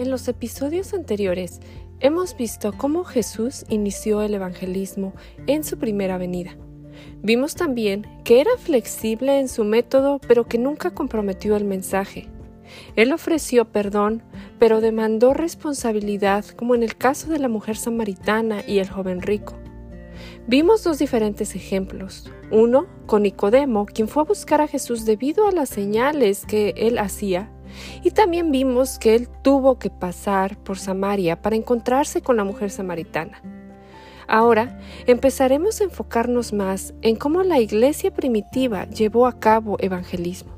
En los episodios anteriores hemos visto cómo Jesús inició el evangelismo en su primera venida. Vimos también que era flexible en su método, pero que nunca comprometió el mensaje. Él ofreció perdón, pero demandó responsabilidad, como en el caso de la mujer samaritana y el joven rico. Vimos dos diferentes ejemplos. Uno con Nicodemo, quien fue a buscar a Jesús debido a las señales que él hacía, y también vimos que él tuvo que pasar por Samaria para encontrarse con la mujer samaritana. Ahora empezaremos a enfocarnos más en cómo la iglesia primitiva llevó a cabo evangelismo.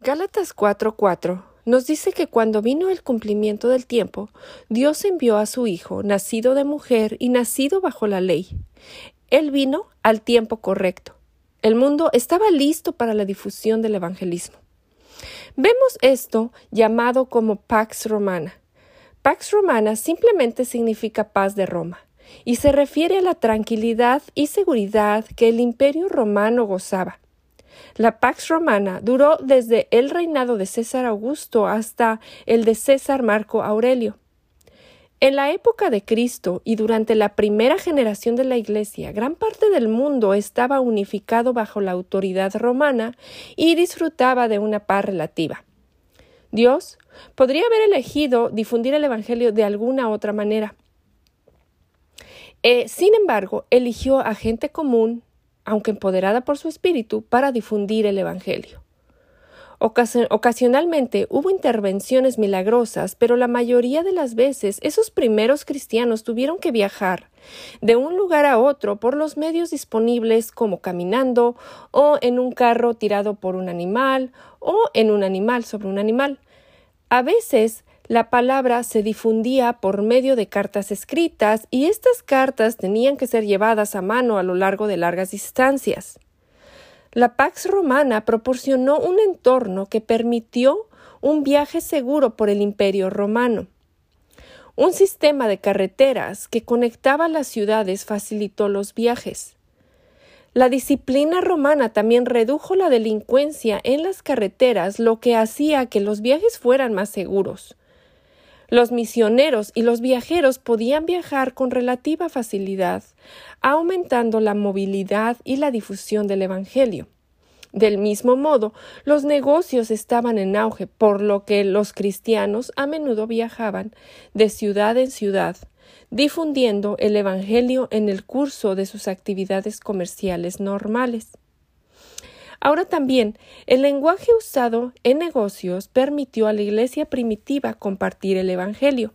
Gálatas 4:4 nos dice que cuando vino el cumplimiento del tiempo, Dios envió a su Hijo, nacido de mujer y nacido bajo la ley. Él vino al tiempo correcto. El mundo estaba listo para la difusión del evangelismo. Vemos esto llamado como Pax Romana. Pax Romana simplemente significa paz de Roma y se refiere a la tranquilidad y seguridad que el imperio romano gozaba. La Pax Romana duró desde el reinado de César Augusto hasta el de César Marco Aurelio. En la época de Cristo y durante la primera generación de la Iglesia, gran parte del mundo estaba unificado bajo la autoridad romana y disfrutaba de una paz relativa. Dios podría haber elegido difundir el Evangelio de alguna otra manera. Eh, sin embargo, eligió a gente común, aunque empoderada por su espíritu, para difundir el Evangelio. Ocasionalmente hubo intervenciones milagrosas, pero la mayoría de las veces esos primeros cristianos tuvieron que viajar de un lugar a otro por los medios disponibles como caminando o en un carro tirado por un animal o en un animal sobre un animal. A veces la palabra se difundía por medio de cartas escritas y estas cartas tenían que ser llevadas a mano a lo largo de largas distancias. La Pax Romana proporcionó un entorno que permitió un viaje seguro por el Imperio romano. Un sistema de carreteras que conectaba las ciudades facilitó los viajes. La disciplina romana también redujo la delincuencia en las carreteras, lo que hacía que los viajes fueran más seguros. Los misioneros y los viajeros podían viajar con relativa facilidad, aumentando la movilidad y la difusión del Evangelio. Del mismo modo, los negocios estaban en auge, por lo que los cristianos a menudo viajaban de ciudad en ciudad, difundiendo el Evangelio en el curso de sus actividades comerciales normales. Ahora también, el lenguaje usado en negocios permitió a la Iglesia primitiva compartir el Evangelio.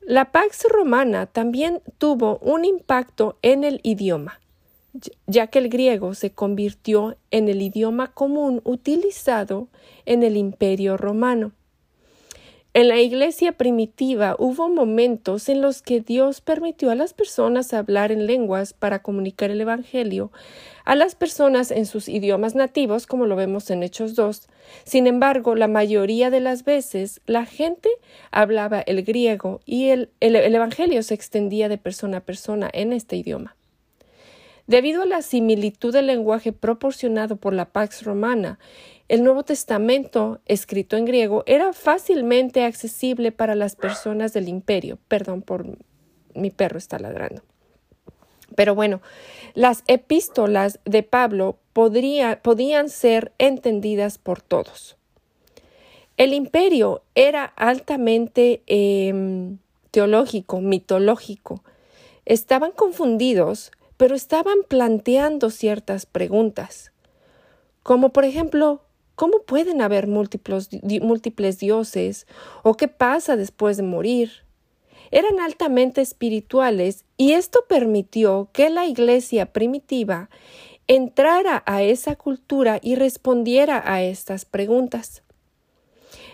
La Pax Romana también tuvo un impacto en el idioma, ya que el griego se convirtió en el idioma común utilizado en el Imperio romano. En la iglesia primitiva hubo momentos en los que Dios permitió a las personas hablar en lenguas para comunicar el Evangelio a las personas en sus idiomas nativos, como lo vemos en Hechos 2. Sin embargo, la mayoría de las veces la gente hablaba el griego y el, el Evangelio se extendía de persona a persona en este idioma. Debido a la similitud del lenguaje proporcionado por la Pax Romana, el Nuevo Testamento, escrito en griego, era fácilmente accesible para las personas del imperio. Perdón por mi perro está ladrando. Pero bueno, las epístolas de Pablo podían ser entendidas por todos. El imperio era altamente em, teológico, mitológico. Estaban confundidos, pero estaban planteando ciertas preguntas, como por ejemplo, ¿Cómo pueden haber múltiples, múltiples dioses? ¿O qué pasa después de morir? Eran altamente espirituales y esto permitió que la iglesia primitiva entrara a esa cultura y respondiera a estas preguntas.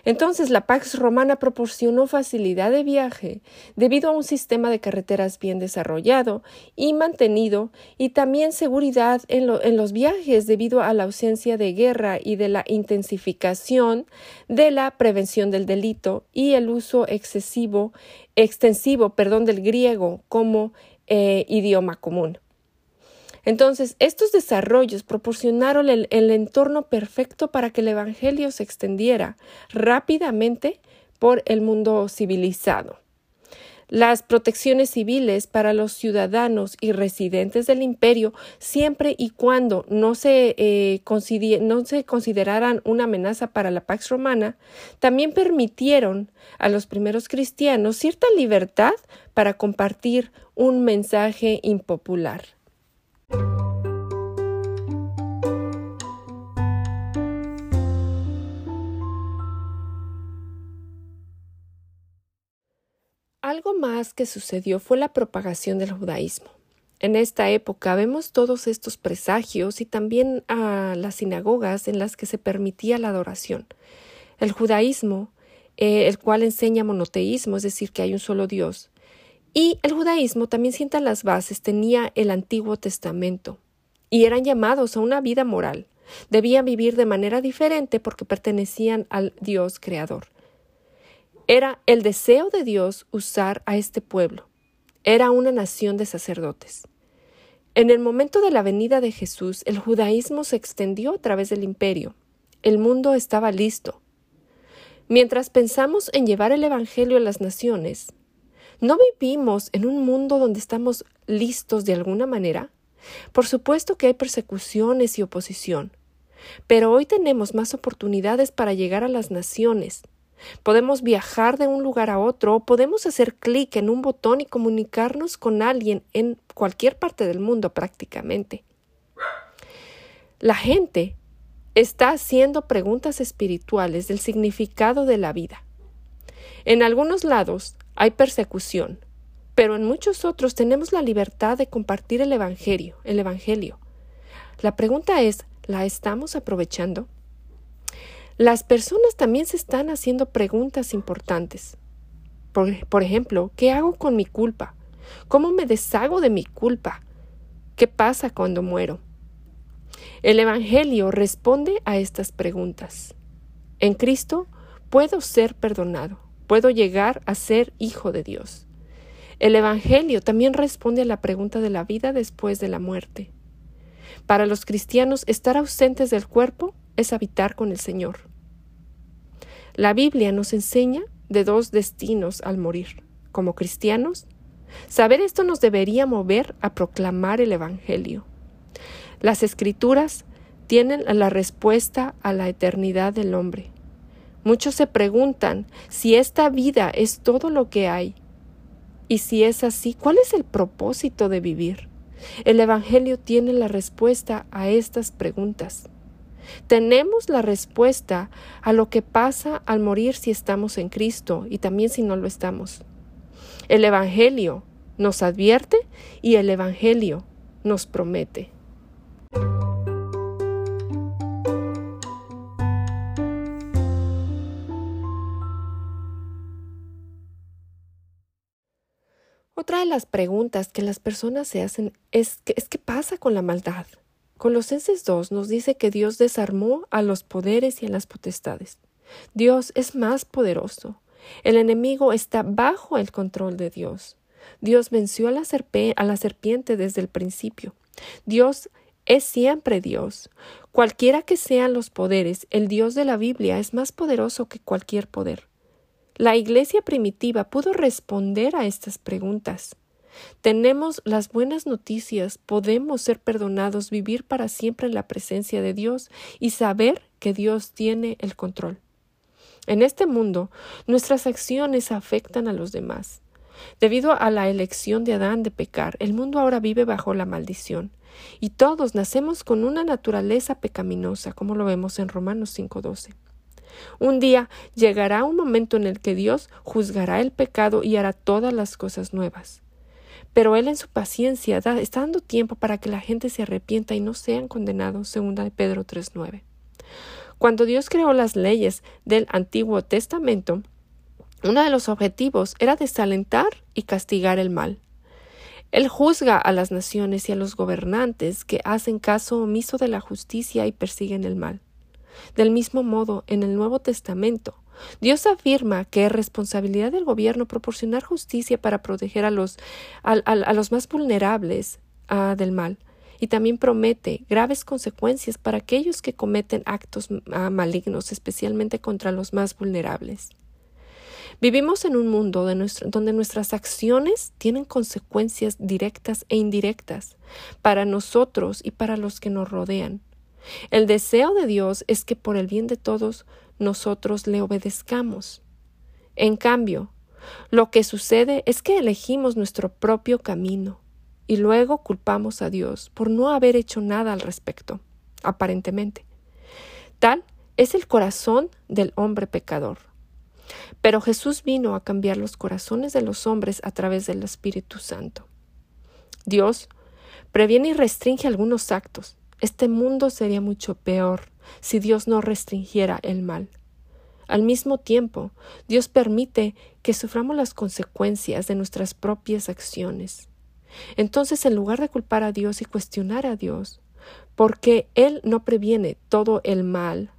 Entonces la Pax Romana proporcionó facilidad de viaje debido a un sistema de carreteras bien desarrollado y mantenido y también seguridad en, los viajes debido a la ausencia de guerra y de la intensificación de la prevención del delito y el uso excesivo, extensivo perdón, del griego como eh, idioma común. Entonces, estos desarrollos proporcionaron el, entorno perfecto para que el Evangelio se extendiera rápidamente por el mundo civilizado. Las protecciones civiles para los ciudadanos y residentes del imperio, siempre y cuando no se, eh, no se consideraran una amenaza para la Pax Romana, también permitieron a los primeros cristianos cierta libertad para compartir un mensaje impopular. Algo más que sucedió fue la propagación del judaísmo. En esta época vemos todos estos presagios y también a las sinagogas en las que se permitía la adoración. El judaísmo, eh, el cual enseña monoteísmo, es decir, que hay un solo Dios. Y el judaísmo también sienta las bases, tenía el Antiguo Testamento y eran llamados a una vida moral. Debían vivir de manera diferente porque pertenecían al Dios creador. Era el deseo de Dios usar a este pueblo. Era una nación de sacerdotes. En el momento de la venida de Jesús, el judaísmo se extendió a través del imperio. El mundo estaba listo. Mientras pensamos en llevar el Evangelio a las naciones, ¿no vivimos en un mundo donde estamos listos de alguna manera? Por supuesto que hay persecuciones y oposición, pero hoy tenemos más oportunidades para llegar a las naciones, Podemos viajar de un lugar a otro, podemos hacer clic en un botón y comunicarnos con alguien en cualquier parte del mundo prácticamente. La gente está haciendo preguntas espirituales del significado de la vida. En algunos lados hay persecución, pero en muchos otros tenemos la libertad de compartir el evangelio, el evangelio. La pregunta es, ¿la estamos aprovechando? Las personas también se están haciendo preguntas importantes. Por, por, ejemplo, ¿qué hago con mi culpa? ¿Cómo me deshago de mi culpa? ¿Qué pasa cuando muero? El Evangelio responde a estas preguntas. En Cristo puedo ser perdonado, puedo llegar a ser hijo de Dios. El Evangelio también responde a la pregunta de la vida después de la muerte. Para los cristianos, estar ausentes del cuerpo es habitar con el Señor. La Biblia nos enseña de dos destinos al morir. Como cristianos, saber esto nos debería mover a proclamar el Evangelio. Las escrituras tienen la respuesta a la eternidad del hombre. Muchos se preguntan si esta vida es todo lo que hay. Y si es así, ¿cuál es el propósito de vivir? El Evangelio tiene la respuesta a estas preguntas. Tenemos la respuesta a lo que pasa al morir si estamos en Cristo y también si no lo estamos. El Evangelio nos advierte y el Evangelio nos promete. De las preguntas que las personas se hacen es, es ¿qué pasa con la maldad? Colosenses 2 nos dice que Dios desarmó a los poderes y a las potestades. Dios es más poderoso. El enemigo está bajo el control de Dios. Dios venció la, a la serpiente desde el principio. Dios es siempre Dios. Cualquiera que sean los poderes, el Dios de la Biblia es más poderoso que cualquier poder. La iglesia primitiva pudo responder a estas preguntas. Tenemos las buenas noticias, podemos ser perdonados, vivir para siempre en la presencia de Dios y saber que Dios tiene el control. En este mundo, nuestras acciones afectan a los demás. Debido a la elección de Adán de pecar, el mundo ahora vive bajo la maldición, y todos nacemos con una naturaleza pecaminosa, como lo vemos en Romanos 5:12. Un día llegará un momento en el que Dios juzgará el pecado y hará todas las cosas nuevas. Pero Él en su paciencia está dando tiempo para que la gente se arrepienta y no sean condenados, de Pedro 3.9. Cuando Dios creó las leyes del Antiguo Testamento, uno de los objetivos era desalentar y castigar el mal. Él juzga a las naciones y a los gobernantes que hacen caso omiso de la justicia y persiguen el mal. Del mismo modo, en el Nuevo Testamento, Dios afirma que es responsabilidad del gobierno proporcionar justicia para proteger a los, a, los más vulnerables ah, del mal. y también promete graves consecuencias para aquellos que cometen actos ah, malignos, especialmente contra los más vulnerables. Vivimos en un mundo donde nuestras acciones tienen consecuencias directas e indirectas para nosotros y para los que nos rodean. El deseo de Dios es que por el bien de todos nosotros le obedezcamos. En cambio, lo que sucede es que elegimos nuestro propio camino y luego culpamos a Dios por no haber hecho nada al respecto, aparentemente. Tal es el corazón del hombre pecador. Pero Jesús vino a cambiar los corazones de los hombres a través del Espíritu Santo. Dios previene y restringe algunos actos. Este mundo sería mucho peor si Dios no restringiera el mal. Al mismo tiempo, Dios permite que suframos las consecuencias de nuestras propias acciones. Entonces, en lugar de culpar a Dios y cuestionar a Dios, porque Él no previene todo el mal,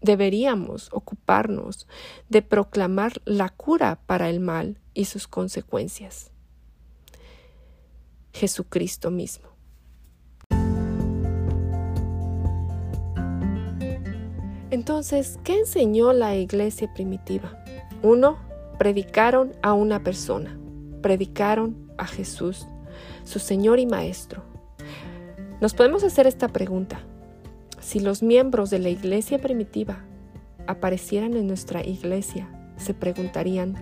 deberíamos ocuparnos de proclamar la cura para el mal y sus consecuencias. Jesucristo mismo. Entonces, ¿qué enseñó la iglesia primitiva? Uno, predicaron a una persona, predicaron a Jesús, su Señor y Maestro. Nos podemos hacer esta pregunta. Si los miembros de la iglesia primitiva aparecieran en nuestra iglesia, se preguntarían,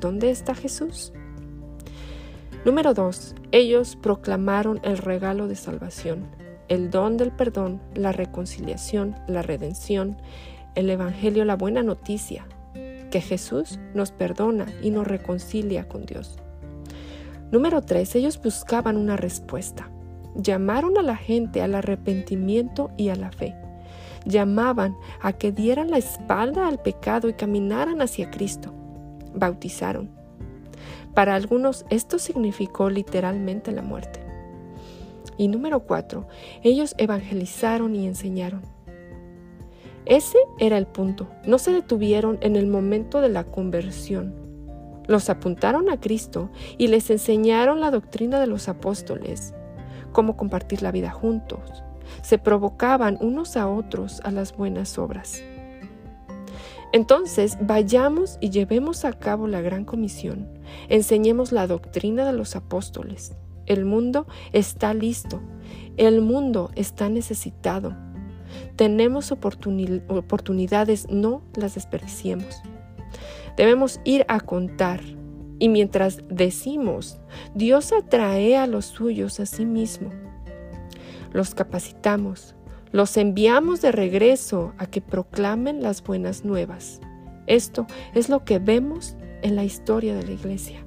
¿dónde está Jesús? Número 2. Ellos proclamaron el regalo de salvación el don del perdón, la reconciliación, la redención, el Evangelio, la buena noticia, que Jesús nos perdona y nos reconcilia con Dios. Número 3. Ellos buscaban una respuesta. Llamaron a la gente al arrepentimiento y a la fe. Llamaban a que dieran la espalda al pecado y caminaran hacia Cristo. Bautizaron. Para algunos esto significó literalmente la muerte. Y número cuatro, ellos evangelizaron y enseñaron. Ese era el punto. No se detuvieron en el momento de la conversión. Los apuntaron a Cristo y les enseñaron la doctrina de los apóstoles, cómo compartir la vida juntos. Se provocaban unos a otros a las buenas obras. Entonces, vayamos y llevemos a cabo la gran comisión. Enseñemos la doctrina de los apóstoles. El mundo está listo. El mundo está necesitado. Tenemos oportunidades, no las desperdiciemos. Debemos ir a contar. Y mientras decimos, Dios atrae a los suyos a sí mismo. Los capacitamos, los enviamos de regreso a que proclamen las buenas nuevas. Esto es lo que vemos en la historia de la iglesia.